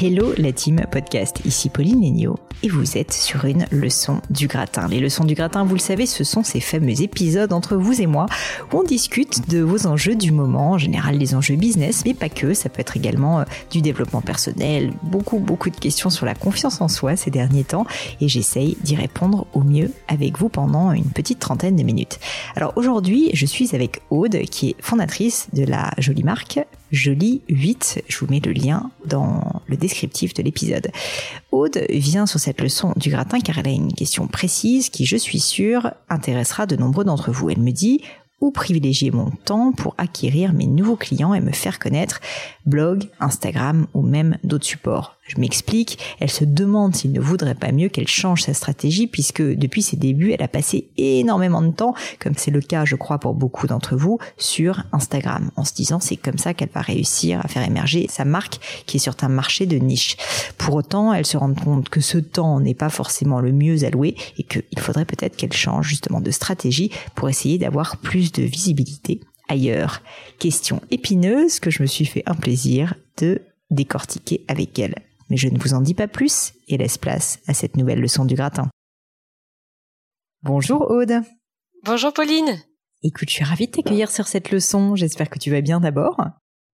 Hello la team podcast, ici Pauline Léniaud et vous êtes sur une leçon du gratin. Les leçons du gratin, vous le savez, ce sont ces fameux épisodes entre vous et moi où on discute de vos enjeux du moment, en général les enjeux business, mais pas que, ça peut être également euh, du développement personnel, beaucoup beaucoup de questions sur la confiance en soi ces derniers temps et j'essaye d'y répondre au mieux avec vous pendant une petite trentaine de minutes. Alors aujourd'hui, je suis avec Aude qui est fondatrice de la jolie marque Jolie 8. Je vous mets le lien dans le descriptif de l'épisode. Aude vient sur cette leçon du gratin car elle a une question précise qui, je suis sûre, intéressera de nombreux d'entre vous. Elle me dit où privilégier mon temps pour acquérir mes nouveaux clients et me faire connaître, blog, Instagram ou même d'autres supports? Je m'explique, elle se demande s'il ne voudrait pas mieux qu'elle change sa stratégie puisque depuis ses débuts, elle a passé énormément de temps, comme c'est le cas je crois pour beaucoup d'entre vous, sur Instagram, en se disant c'est comme ça qu'elle va réussir à faire émerger sa marque qui est sur un marché de niche. Pour autant, elle se rend compte que ce temps n'est pas forcément le mieux alloué et qu'il faudrait peut-être qu'elle change justement de stratégie pour essayer d'avoir plus de visibilité ailleurs. Question épineuse que je me suis fait un plaisir de décortiquer avec elle. Mais je ne vous en dis pas plus et laisse place à cette nouvelle leçon du gratin. Bonjour Aude. Bonjour Pauline. Écoute, je suis ravie de t'accueillir sur cette leçon. J'espère que tu vas bien d'abord.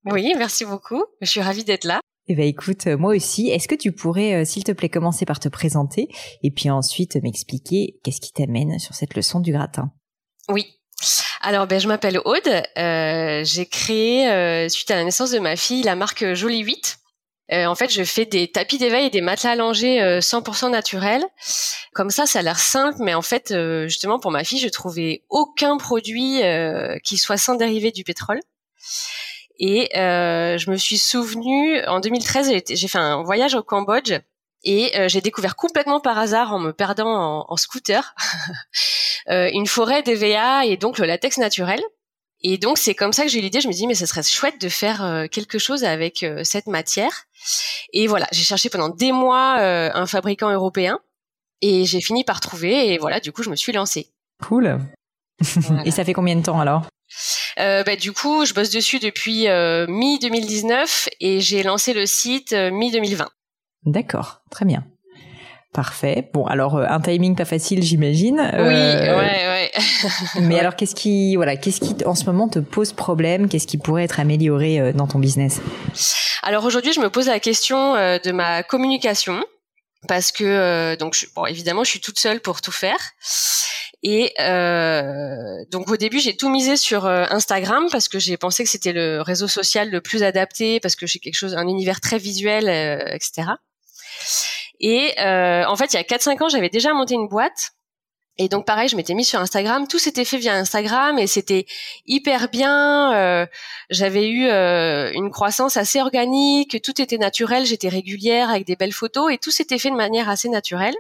Oui, merci beaucoup. Je suis ravie d'être là. Eh ben écoute, moi aussi. Est-ce que tu pourrais, euh, s'il te plaît, commencer par te présenter et puis ensuite m'expliquer qu'est-ce qui t'amène sur cette leçon du gratin? Oui. Alors, ben, je m'appelle Aude. Euh, j'ai créé, euh, suite à la naissance de ma fille, la marque Jolie 8. Euh, en fait, je fais des tapis d'éveil et des matelas allongés 100% naturels. Comme ça, ça a l'air simple, mais en fait, justement, pour ma fille, je trouvais aucun produit qui soit sans dérivé du pétrole. Et je me suis souvenue, en 2013, j'ai fait un voyage au Cambodge et j'ai découvert complètement par hasard, en me perdant en, scooter, une forêt d'EVA et donc le latex naturel. Et donc c'est comme ça que j'ai eu l'idée. Je me dis mais ce serait chouette de faire quelque chose avec cette matière. Et voilà, j'ai cherché pendant des mois euh, un fabricant européen et j'ai fini par trouver et voilà, du coup, je me suis lancée. Cool. et ça fait combien de temps alors? Euh, bah, du coup, je bosse dessus depuis euh, mi 2019 et j'ai lancé le site mi 2020. D'accord, très bien. Parfait. Bon, alors un timing pas facile, j'imagine. Oui, ouais, ouais. mais alors, qu'est-ce qui, voilà, qu'est-ce qui en ce moment te pose problème? Qu'est-ce qui pourrait être amélioré dans ton business? Alors aujourd'hui, je me pose la question euh, de ma communication parce que euh, donc bon évidemment, je suis toute seule pour tout faire. Et euh, donc au début, j'ai tout misé sur Instagram parce que j'ai pensé que c'était le réseau social le plus adapté parce que j'ai quelque chose, un univers très visuel, etc. Et en fait, il y a 4-5 ans, j'avais déjà monté une boîte et donc pareil, je m'étais mis sur Instagram, tout s'était fait via Instagram et c'était hyper bien. Euh, j'avais eu euh, une croissance assez organique, tout était naturel, j'étais régulière avec des belles photos et tout s'était fait de manière assez naturelle.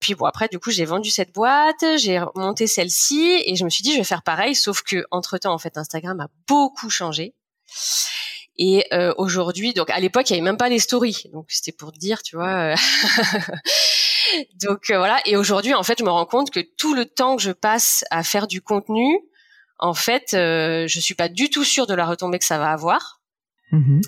Puis bon après du coup j'ai vendu cette boîte, j'ai monté celle-ci et je me suis dit je vais faire pareil, sauf que entre temps en fait Instagram a beaucoup changé. Et euh, aujourd'hui, donc à l'époque, il y avait même pas les stories, donc c'était pour dire, tu vois. Donc euh, voilà. Et aujourd'hui, en fait, je me rends compte que tout le temps que je passe à faire du contenu, en fait, euh, je suis pas du tout sûre de la retombée que ça va avoir. Mm-hmm.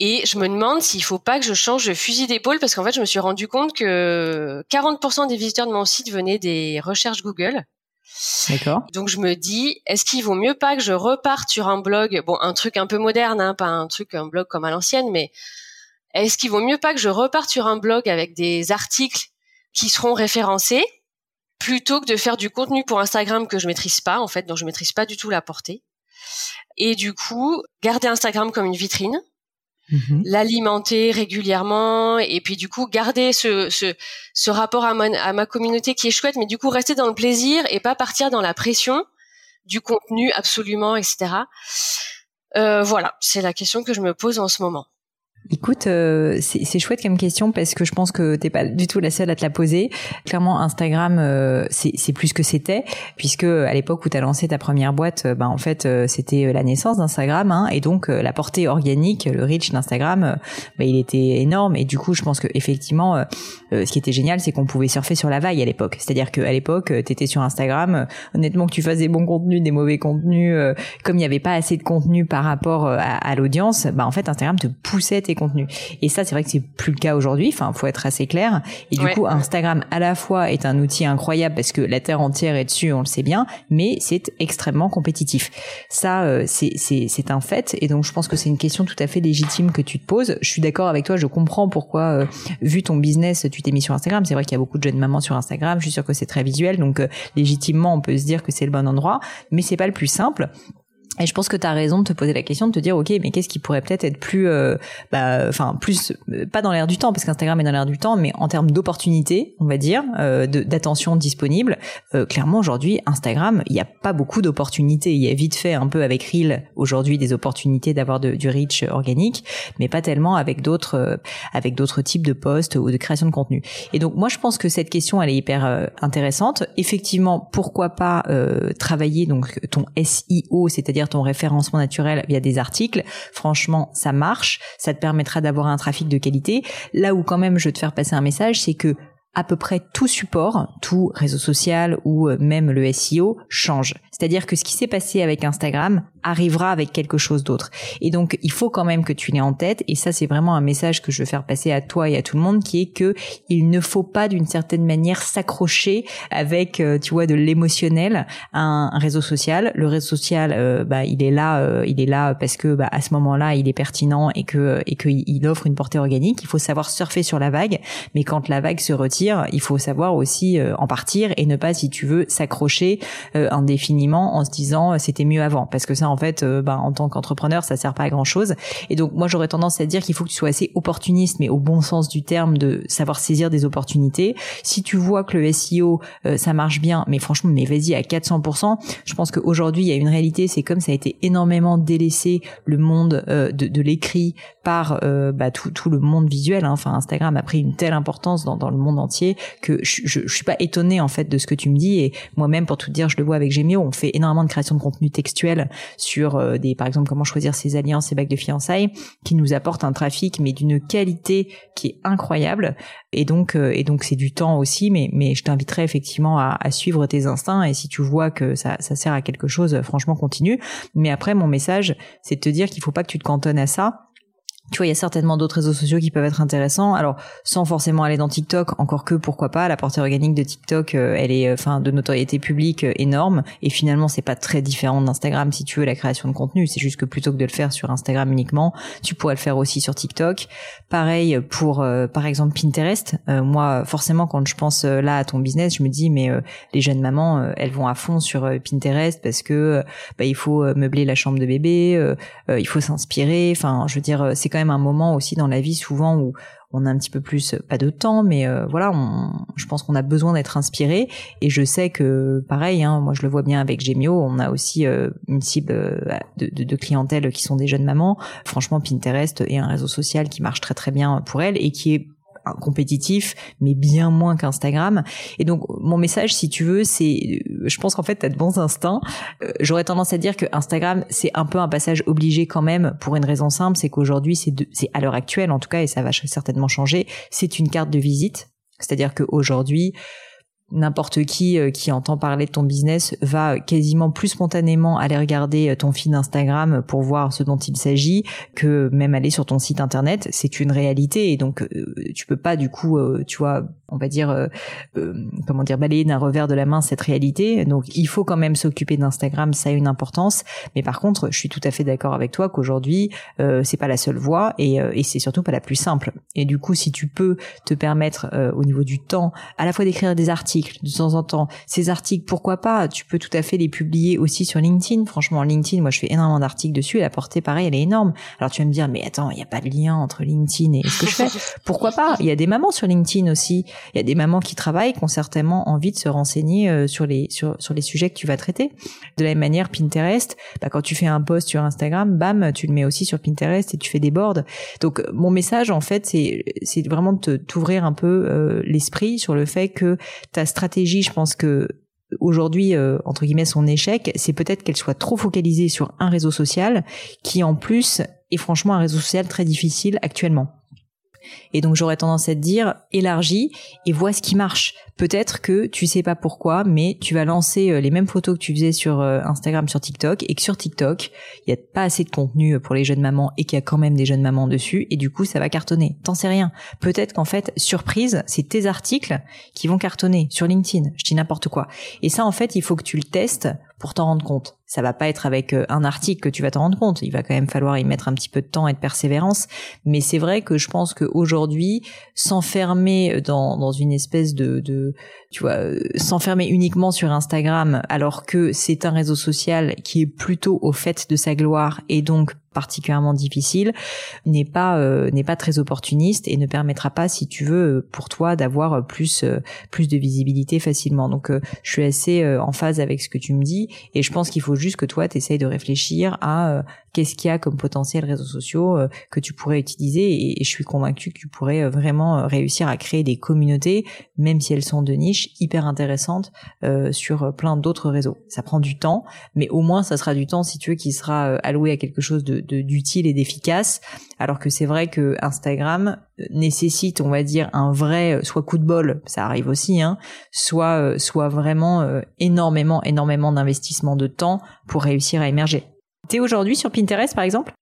Et je me demande s'il faut pas que je change de fusil d'épaule parce qu'en fait, je me suis rendu compte que 40% des visiteurs de mon site venaient des recherches Google. D'accord. Donc je me dis, est-ce qu'il vaut mieux pas que je reparte sur un blog, bon, un truc un peu moderne, hein, pas un truc, un blog comme à l'ancienne, mais est-ce qu'il vaut mieux pas que je reparte sur un blog avec des articles qui seront référencés plutôt que de faire du contenu pour Instagram que je maîtrise pas, en fait, dont je maîtrise pas du tout la portée. Et du coup, garder Instagram comme une vitrine, mhm. l'alimenter régulièrement, et puis du coup garder ce, ce, rapport à ma, à ma communauté qui est chouette, mais du coup rester dans le plaisir et pas partir dans la pression du contenu absolument, etc. Euh, voilà, c'est la question que je me pose en ce moment. Écoute, euh, c'est chouette comme question parce que je pense que t'es pas du tout la seule à te la poser. Clairement, Instagram, euh, c'est plus que c'était, puisque à l'époque où tu as lancé ta première boîte, ben en fait, c'était la naissance d'Instagram, hein, et donc la portée organique, le reach d'Instagram, bah, il était énorme. Et du coup, je pense que effectivement, ce qui était génial, c'est qu'on pouvait surfer sur la vague à l'époque. C'est-à-dire qu'à l'époque, t'étais sur Instagram, honnêtement, que tu fasses des bons contenus, des mauvais contenus, comme il n'y avait pas assez de contenu par rapport à, à l'audience, bah en fait, Instagram te poussait tes. Et ça, c'est vrai que c'est plus le cas aujourd'hui. Enfin, faut être assez clair. Et du coup, Instagram à la fois est un outil incroyable parce que la terre entière est dessus, on le sait bien, mais c'est extrêmement compétitif. Ça, euh, c'est c'est un fait. Et donc, je pense que c'est une question tout à fait légitime que tu te poses. Je suis d'accord avec toi. Je comprends pourquoi, euh, vu ton business, tu t'es mis sur Instagram. C'est vrai qu'il y a beaucoup de jeunes mamans sur Instagram. Je suis sûre que c'est très visuel. Donc, euh, légitimement, on peut se dire que c'est le bon endroit, mais c'est pas le plus simple. Et je pense que tu as raison de te poser la question de te dire ok mais qu'est-ce qui pourrait peut-être être plus euh, bah enfin plus euh, pas dans l'air du temps parce qu'Instagram est dans l'air du temps mais en termes d'opportunités on va dire euh, d'attention disponible euh, clairement aujourd'hui Instagram il n'y a pas beaucoup d'opportunités. Il y a vite fait un peu avec Reel aujourd'hui des opportunités d'avoir du reach organique mais pas tellement avec d'autres euh, avec d'autres types de posts ou de création de contenu. Et donc moi je pense que cette question elle est hyper intéressante. Effectivement pourquoi pas travailler donc ton SEO c'est-à-dire ton référencement naturel via des articles, franchement, ça marche. Ça te permettra d'avoir un trafic de qualité. Là où quand même je te faire passer un message, c'est que à peu près tout support, tout réseau social ou euh, même le SEO change. C'est-à-dire que ce qui s'est passé avec Instagram arrivera avec quelque chose d'autre. Et donc, il faut quand même que tu l'aies en tête. Et ça, c'est vraiment un message que je veux faire passer à toi et à tout le monde, qui est que il ne faut pas d'une certaine manière s'accrocher avec, euh, tu vois, de l'émotionnel à un, réseau social. Le réseau social, euh, bah, il est là, il est là parce que, bah, à ce moment-là, il est pertinent et que et qu'il offre une portée organique. Il faut savoir surfer sur la vague, mais quand la vague se retire il faut savoir aussi euh, en partir et ne pas, si tu veux, s'accrocher euh, indéfiniment en se disant euh, c'était mieux avant. Parce que ça, en fait, bah, en tant qu'entrepreneur, ça sert pas à grand chose. Et donc, moi, j'aurais tendance à dire qu'il faut que tu sois assez opportuniste, mais au bon sens du terme, de savoir saisir des opportunités. Si tu vois que le SEO, ça marche bien, mais franchement, mais vas-y à 400%. Je pense qu'aujourd'hui, il y a une réalité, c'est comme ça a été énormément délaissé le monde de, l'écrit par bah, tout, tout le monde visuel. Hein. Enfin, Instagram a pris une telle importance dans, dans le monde entier que je, je, suis pas étonnée en fait de ce que tu me dis. Et moi-même pour tout dire je le vois avec Gemio on fait énormément de création de contenu textuel sur euh, des par exemple comment choisir ses alliances ses bacs de fiançailles qui nous apportent un trafic mais d'une qualité qui est incroyable. Et donc euh, et donc c'est du temps aussi. Mais mais je t'inviterai effectivement à, à, suivre tes instincts. Et si tu vois que ça, ça sert à quelque chose franchement continue. Mais après mon message c'est de te dire qu'il faut pas que tu te cantonnes à ça tu vois, il y a certainement d'autres réseaux sociaux qui peuvent être intéressants. Alors, sans forcément aller dans TikTok, encore que pourquoi pas. La portée organique de TikTok, euh, elle est, euh, enfin, de notoriété publique euh, énorme. Et finalement, c'est pas très différent d'Instagram si tu veux la création de contenu. C'est juste que plutôt que de le faire sur Instagram uniquement, tu pourrais le faire aussi sur TikTok. Pareil pour, par exemple, Pinterest. moi, forcément, quand je pense là à ton business, je me dis, mais les jeunes mamans, elles vont à fond sur Pinterest parce que bah, il faut meubler la chambre de bébé, il faut s'inspirer. Enfin, je veux dire, c'est même un moment aussi dans la vie souvent où on a un petit peu plus pas de temps mais euh, voilà je pense qu'on a besoin d'être inspiré. Et je sais que pareil hein, moi je le vois bien avec Gemio on a aussi euh, une cible euh, de, de, de, clientèle qui sont des jeunes mamans. Franchement Pinterest est un réseau social qui marche très très bien pour elles et qui est compétitif, mais bien moins qu'Instagram. Et donc mon message, si tu veux, c'est, je pense qu'en fait, tu as de bons instincts. Euh, j'aurais tendance à dire que Instagram, c'est un peu un passage obligé quand même, pour une raison simple, c'est qu'aujourd'hui, c'est, à l'heure actuelle en tout cas, et ça va certainement changer, c'est une carte de visite. C'est-à-dire qu'aujourd'hui, n'importe qui euh, qui entend parler de ton business va quasiment plus spontanément aller regarder euh, ton feed Instagram pour voir ce dont il s'agit que même aller sur ton site internet. C'est une réalité et donc euh, tu peux pas du coup, tu vois, on va dire comment dire balayer d'un revers de la main cette réalité. Donc il faut quand même s'occuper d'Instagram, ça a une importance. Mais par contre, je suis tout à fait d'accord avec toi qu'aujourd'hui c'est pas la seule voie et, et c'est surtout pas la plus simple. Et du coup, si tu peux te permettre au niveau du temps à la fois d'écrire des articles de temps en temps. Ces articles, pourquoi pas? Tu peux tout à fait les publier aussi sur LinkedIn. Franchement, LinkedIn, moi, je fais énormément d'articles dessus et la portée, pareil, elle est énorme. Alors tu vas me dire, mais attends, il n'y a pas de lien entre LinkedIn et ce que je fais? Pourquoi pas? Il y a des mamans sur LinkedIn aussi. Il y a des mamans qui travaillent, qui ont certainement envie de se renseigner euh, sur les sur sur les sujets que tu vas traiter. De la même manière, Pinterest, bah, quand tu fais un post sur Instagram, bam, tu le mets aussi sur Pinterest et tu fais des boards. Donc mon message en fait, c'est c'est vraiment de t'ouvrir un peu euh, l'esprit sur le fait que ta stratégie, je pense que aujourd'hui euh, entre guillemets son échec, c'est peut-être qu'elle soit trop focalisée sur un réseau social qui en plus est franchement un réseau social très difficile actuellement. Et donc j'aurais tendance à te dire élargis et vois ce qui marche. Peut-être que tu sais pas pourquoi, mais tu vas lancer euh, les mêmes photos que tu faisais sur euh, Instagram, sur TikTok, et que sur TikTok, il y a pas assez de contenu euh, pour les jeunes mamans et qu'il y a quand même des jeunes mamans dessus, et du coup ça va cartonner. T'en sais rien. Peut-être qu'en fait, surprise, c'est tes articles qui vont cartonner sur LinkedIn. Je dis n'importe quoi. Et ça en fait, il faut que tu le testes pour t'en rendre compte. Ça va pas être avec euh, un article que tu vas t'en rendre compte. Il va quand même falloir y mettre un petit peu de temps et de persévérance. Mais c'est vrai que je pense qu'aujourd'hui, s'enfermer dans, dans une espèce de, de tu vois, euh, s'enfermer uniquement sur Instagram alors que c'est un réseau social qui est plutôt au fait de sa gloire et donc particulièrement difficile n'est pas euh, n'est pas très opportuniste et ne permettra pas si tu veux euh, pour toi d'avoir plus plus de visibilité facilement. Donc je suis assez en phase avec ce que tu me dis et je pense qu'il faut juste que toi tu essayes de réfléchir à qu'est-ce qu'il y a comme potentiel réseaux sociaux que tu pourrais utiliser et, je suis convaincue que tu pourrais vraiment réussir à créer des communautés même si elles sont de niche hyper intéressantes sur plein d'autres réseaux ça prend du temps mais au moins ça sera du temps si tu veux qui sera alloué à quelque chose de d'utile et d'efficace. Alors que c'est vrai que Instagram euh, nécessite, on va dire, un vrai euh, soit coup de bol, ça arrive aussi, hein, soit euh, soit vraiment énormément énormément d'investissement de temps pour réussir à émerger. T'es aujourd'hui sur Pinterest par exemple?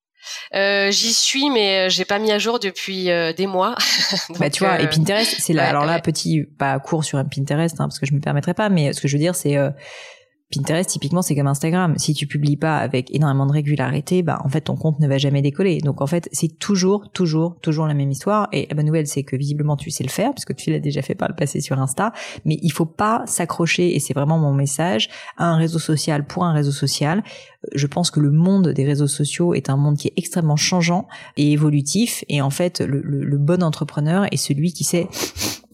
J'y suis, mais j'ai pas mis à jour depuis des mois. bah tu vois, et Pinterest, c'est là. alors là, petit, pas court sur un Pinterest, hein, parce que je me permettrai pas, mais ce que je veux dire, c'est Pinterest, typiquement, c'est comme Instagram. Si tu publies pas avec énormément de régularité, bah, en fait, ton compte ne va jamais décoller. Donc, en fait, c'est toujours, toujours, toujours la même histoire. Et la bonne nouvelle, c'est que visiblement, tu sais le faire, puisque tu l'as déjà fait par le passé sur Insta. Mais il faut pas s'accrocher, et c'est vraiment mon message, à un réseau social pour un réseau social. Je pense que le monde des réseaux sociaux est un monde qui est extrêmement changeant et évolutif. Et en fait, le, le, bon entrepreneur est celui qui sait,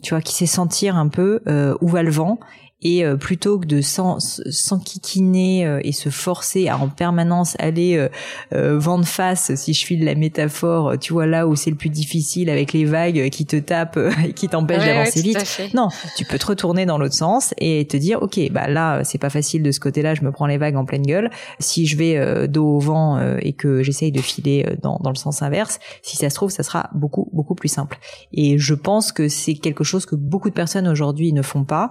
tu vois, qui sait sentir un peu euh, où va le vent et euh, plutôt que de s'enquiquiner euh, et se forcer à en permanence aller euh, euh, vent face, si je file la métaphore, tu vois là où c'est le plus difficile avec les vagues qui te tapent et qui t'empêchent d'avancer vite. Non, tu peux te retourner dans l'autre sens et te dire ok bah là c'est pas facile de ce côté-là, je me prends les vagues en pleine gueule. Si je vais dos au vent et que j'essaye de filer dans, dans le sens inverse, si ça se trouve ça sera beaucoup beaucoup plus simple. Et je pense que c'est quelque chose que beaucoup de personnes aujourd'hui ne font pas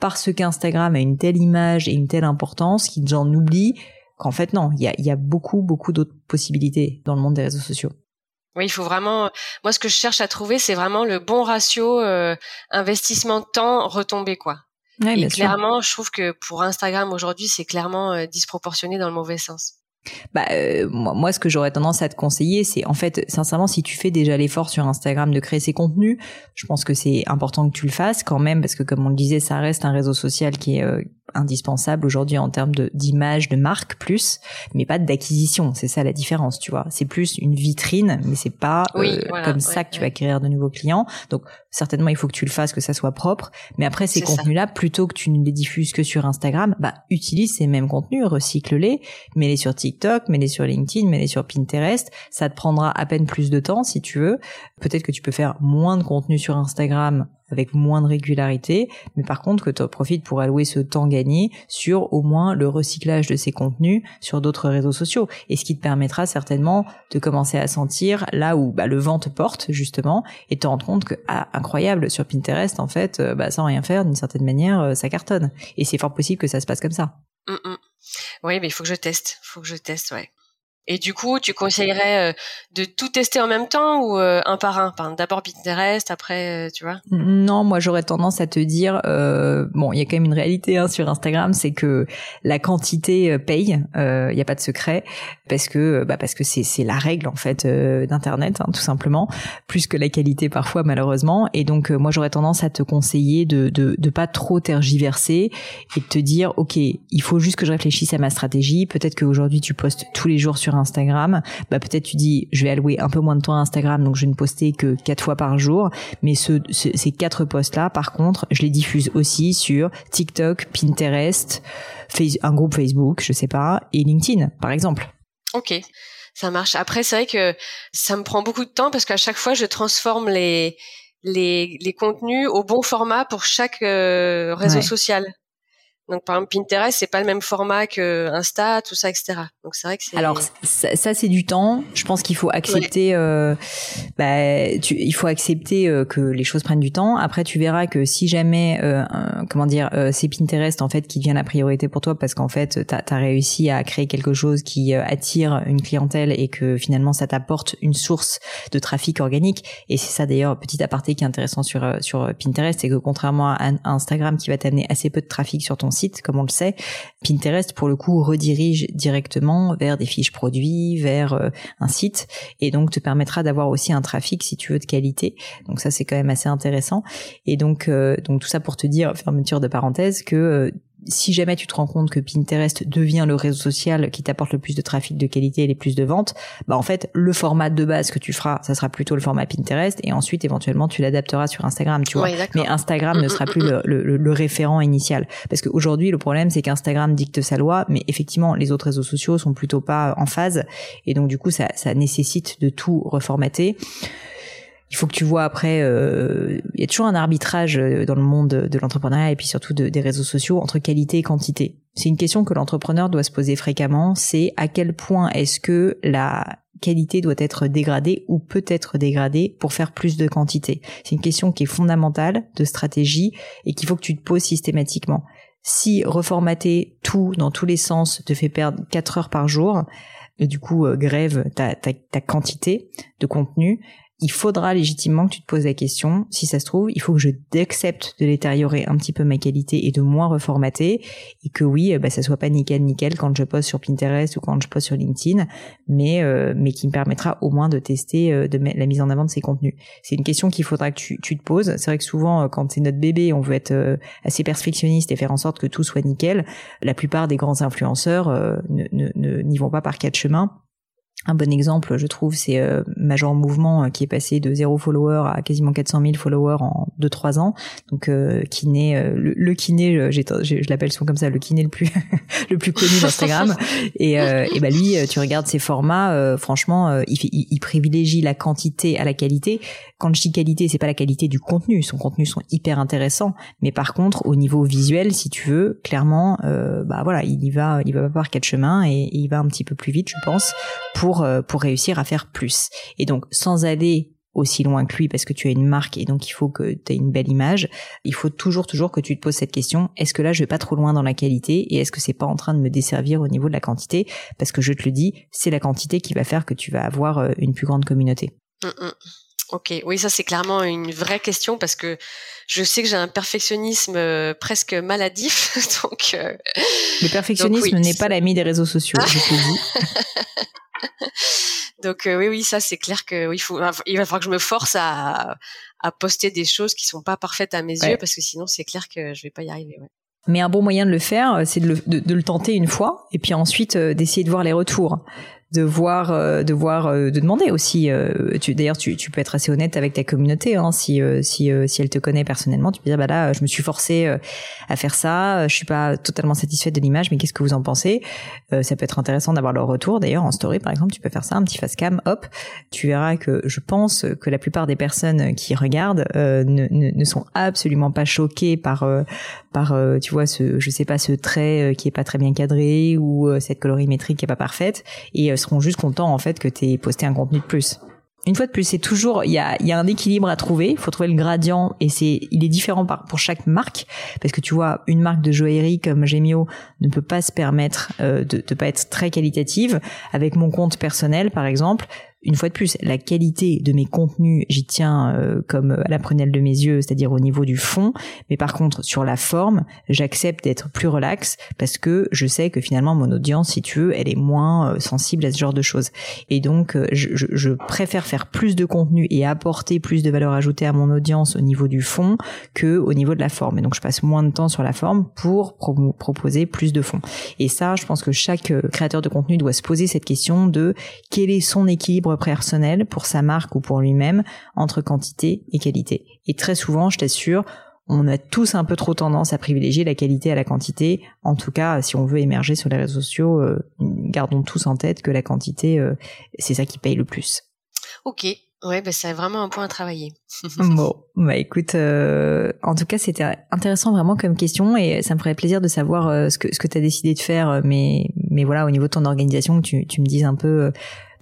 parce qu'Instagram a une telle image et une telle importance qu'ils en oublient qu'en fait non, il y a, y a beaucoup beaucoup d'autres possibilités dans le monde des réseaux sociaux. Oui, il faut vraiment. Moi, ce que je cherche à trouver, c'est vraiment le bon ratio euh, investissement temps retombé quoi. et clairement, je trouve que pour Instagram aujourd'hui, c'est clairement euh, disproportionné dans le mauvais sens. Bah euh, moi, ce que j'aurais tendance à te conseiller, c'est en fait sincèrement si tu fais déjà l'effort sur Instagram de créer ces contenus, je pense que c'est important que tu le fasses quand même parce que comme on le disait, ça reste un réseau social qui est euh, indispensable aujourd'hui en termes de d'image, de marque plus, mais pas d'acquisition. C'est ça la différence, tu vois. C'est plus une vitrine, mais c'est pas euh, comme ça que tu vas acquérir de nouveaux clients. Donc certainement il faut que tu le fasses, que ça soit propre. Mais après ces contenus-là, plutôt que tu ne les diffuses que sur Instagram, bah utilise ces mêmes contenus, recycle-les, mets-les sur TikTok, mets-les sur LinkedIn, mets-les sur Pinterest. Ça te prendra à peine plus de temps si tu veux. Peut-être que tu peux faire moins de contenu sur Instagram avec moins de régularité, mais par contre que tu profites pour allouer ce temps gagné sur au moins le recyclage de ces contenus sur d'autres réseaux sociaux. Et ce qui te permettra certainement de commencer à sentir là où bah, le vent te porte justement et te rendre compte que ah, incroyable sur Pinterest en fait, euh, bah, sans rien faire d'une certaine manière, euh, ça cartonne. Et c'est fort possible que ça se passe comme ça. Mm, mm. Oui, mais il faut que je teste. Faut que je teste, ouais. Et du coup, tu conseillerais euh, de tout tester en même temps ou euh, un par un? D'abord Pinterest, après, euh, tu vois? Non, moi j'aurais tendance à te dire, bon, il y a quand même une réalité hein, sur Instagram, c'est que la quantité paye, il n'y a pas de secret, parce que bah, parce que c'est la règle en fait d'Internet, hein, tout simplement, plus que la qualité parfois malheureusement. Et donc moi j'aurais tendance à te conseiller de, de de pas trop tergiverser et de te dire, ok, il faut juste que je réfléchisse à ma stratégie. Peut-être qu'aujourd'hui tu postes tous les jours sur Instagram, bah peut-être tu dis je vais allouer un peu moins de temps à Instagram, donc je vais ne poster que quatre fois par jour. Mais ce, ces quatre posts là, par contre, je les diffuse aussi sur TikTok, Pinterest, un groupe Facebook, je sais pas, et LinkedIn, par exemple. Ok. Ça marche. Après, c'est vrai que ça me prend beaucoup de temps parce qu'à chaque fois, je transforme les, les, les contenus au bon format pour chaque euh, réseau social. Donc par exemple Pinterest, c'est pas le même format que Insta, tout ça, etc. Donc c'est vrai que c'est. Alors ça, ça c'est du temps. Je pense qu'il faut accepter. Euh, bah, tu, il faut accepter euh, que les choses prennent du temps. Après, tu verras que si jamais, euh, comment dire, euh, c'est Pinterest en fait qui devient la priorité pour toi parce qu'en fait, t'as as réussi à créer quelque chose qui euh, attire une clientèle et que finalement ça t'apporte une source de trafic organique. Et c'est ça d'ailleurs petit aparté qui est intéressant sur sur Pinterest, c'est que contrairement à Instagram qui va t'amener assez peu de trafic sur ton comme on le sait, Pinterest pour le coup redirige directement vers des fiches produits, vers euh, un site, et donc te permettra d'avoir aussi un trafic si tu veux de qualité. Donc ça c'est quand même assez intéressant. Et donc euh, donc tout ça pour te dire fermeture de parenthèse que euh, si jamais tu te rends compte que Pinterest devient le réseau social qui t'apporte le plus de trafic de qualité et les plus de ventes, bah en fait le format de base que tu feras, ça sera plutôt le format Pinterest et ensuite éventuellement tu l'adapteras sur Instagram, tu vois. Mais Instagram ne mm, sera mm, plus mm, le, le, référent initial. Parce qu'aujourd'hui le problème c'est qu'Instagram dicte sa loi, mais effectivement les autres réseaux sociaux sont plutôt pas en phase et donc du coup ça, ça nécessite de tout reformater il faut que tu vois après, euh, il y a toujours un arbitrage euh, dans le monde de l'entrepreneuriat et puis surtout des réseaux sociaux entre qualité et quantité. C'est une question que l'entrepreneur doit se poser fréquemment, c'est à quel point est-ce que la qualité doit être dégradée ou peut être dégradée pour faire plus de quantité. C'est une question qui est fondamentale de stratégie et qu'il faut que tu te poses systématiquement. Si reformater tout dans tous les sens te fait perdre 4 heures par jour, et du coup euh, grève ta, ta, ta quantité de contenu, il faudra légitimement que tu te poses la question, si ça se trouve, il faut que je d'accepte de détériorer un petit peu ma qualité et de moins reformater, et que oui, bah, ça soit pas nickel nickel quand je poste sur Pinterest ou quand je poste sur LinkedIn, mais euh, mais qui me permettra au moins de tester euh, de la mise en avant de ces contenus. C'est une question qu'il faudra que tu, tu te poses. C'est vrai que souvent, euh, quand c'est notre bébé, on veut être assez perfectionniste et faire en sorte que tout soit nickel. La plupart des grands influenceurs ne n'y ne, ne, vont pas par quatre chemins un bon exemple, je trouve, c'est euh, Major Mouvement euh, qui est passé de zéro follower à quasiment 400 000 followers en 2-3 ans. Donc euh, kiné, euh, le, le, kiné, je l'appelle souvent comme ça, le kiné le plus le plus connu d'Instagram. et, et bah lui, tu regardes ses formats, franchement, il, il, il, privilégie la quantité à la qualité. Quand je dis qualité, c'est pas la qualité du contenu. Son contenu sont hyper intéressants, mais par contre, au niveau visuel, si tu veux, clairement, bah voilà, il y va, il va pas par quatre chemins et, et il va un petit peu plus vite, je pense, pour euh, pour réussir à faire plus. Et donc sans aller aussi loin que lui parce que tu as une marque et donc il faut que tu aies une belle image. Il faut toujours toujours que tu te poses cette question est-ce que là je vais pas trop loin dans la qualité et est-ce que c'est pas en train de me desservir au niveau de la quantité? Parce que je te le dis, c'est la quantité qui va faire que tu vas avoir euh, une plus grande communauté. Mm, mm. Ok, oui, ça c'est clairement une vraie question parce que je sais que j'ai un perfectionnisme euh, presque maladif, donc. le perfectionnisme n'est pas l'ami des réseaux sociaux, je te dis. Donc euh, oui, oui, ça c'est clair que il faut, il va falloir que je me force à, à poster des choses qui sont pas parfaites à mes yeux parce que sinon c'est clair que je vais pas y arriver. Ouais. Mais un bon moyen de le faire, euh, c'est de le, de, le, tenter une fois et puis ensuite euh, d'essayer de voir les retours. De voir, euh, de voir, euh, de demander aussi. Euh, tu, d'ailleurs, tu, tu peux être assez honnête avec ta communauté. Hein, si si si elle te connaît personnellement, tu peux dire bah là, je me suis forcée à faire ça. Je suis pas totalement satisfaite de l'image, mais qu'est-ce que vous en pensez? Ça peut être intéressant d'avoir leur retour. D'ailleurs, en story, par exemple, tu peux faire ça, un petit face cam, hop. Tu verras que je pense que la plupart des personnes qui regardent ne, ne, ne, sont absolument pas choquées par par tu vois ce je sais pas ce trait qui est pas très bien cadré ou cette colorimétrie qui est pas parfaite et seront juste contents en fait que tu aies posté un contenu de plus. Une fois de plus, c'est toujours il y a, y a un équilibre à trouver. Il faut trouver le gradient et c'est il est différent pour chaque marque parce que tu vois une marque de joaillerie comme Gemio ne peut pas se permettre euh, de ne pas être très qualitative. Avec mon compte personnel par exemple, une fois de plus, la qualité de mes contenus, j'y tiens euh, comme à la prunelle de mes yeux, c'est-à-dire au niveau du fond. Mais par contre, sur la forme, j'accepte d'être plus relax parce que je sais que finalement mon audience, si tu veux, elle est moins euh, sensible à ce genre de choses. Et donc, euh, je, je, préfère faire plus de contenu et apporter plus de valeur ajoutée à mon audience au niveau du fond que au niveau de la forme. Et donc, je passe moins de temps sur la forme pour proposer plus de fond. Et ça, je pense que chaque créateur de contenu doit se poser cette question de quel est son équilibre personnel pour sa marque ou pour lui-même entre quantité et qualité. Et très souvent, je t'assure, on a tous un peu trop tendance à privilégier la qualité à la quantité. En tout cas, si on veut émerger sur les réseaux sociaux, euh, gardons tous en tête que la quantité, euh, c'est ça qui paye le plus. Ok, Ouais, bah, c'est vraiment un point à travailler. bon, bah écoute, euh, en tout cas, c'était intéressant vraiment comme question et ça me ferait plaisir de savoir ce que ce que tu as décidé de faire, mais mais voilà, au niveau de ton organisation, tu tu me dises un peu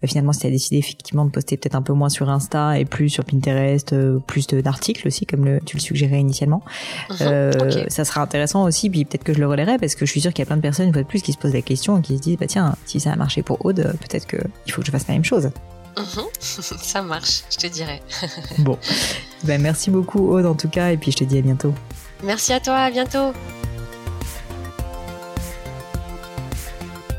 finalement si tu as décidé effectivement de poster peut-être un peu moins sur Insta et plus sur Pinterest, euh, plus d'articles aussi comme le, tu le suggérais initialement, uh-huh. euh, ça sera intéressant aussi. Puis peut-être que je le relayerai parce que je suis sûre qu'il y a plein de personnes une fois de plus qui se posent la question et qui se disent bah tiens si ça a marché pour Aude, peut-être que il faut que je fasse la même chose. Uh-huh. ça marche, je te dirai. bon, ben merci beaucoup Aude en tout cas et puis je te dis à bientôt. Merci à toi, à bientôt.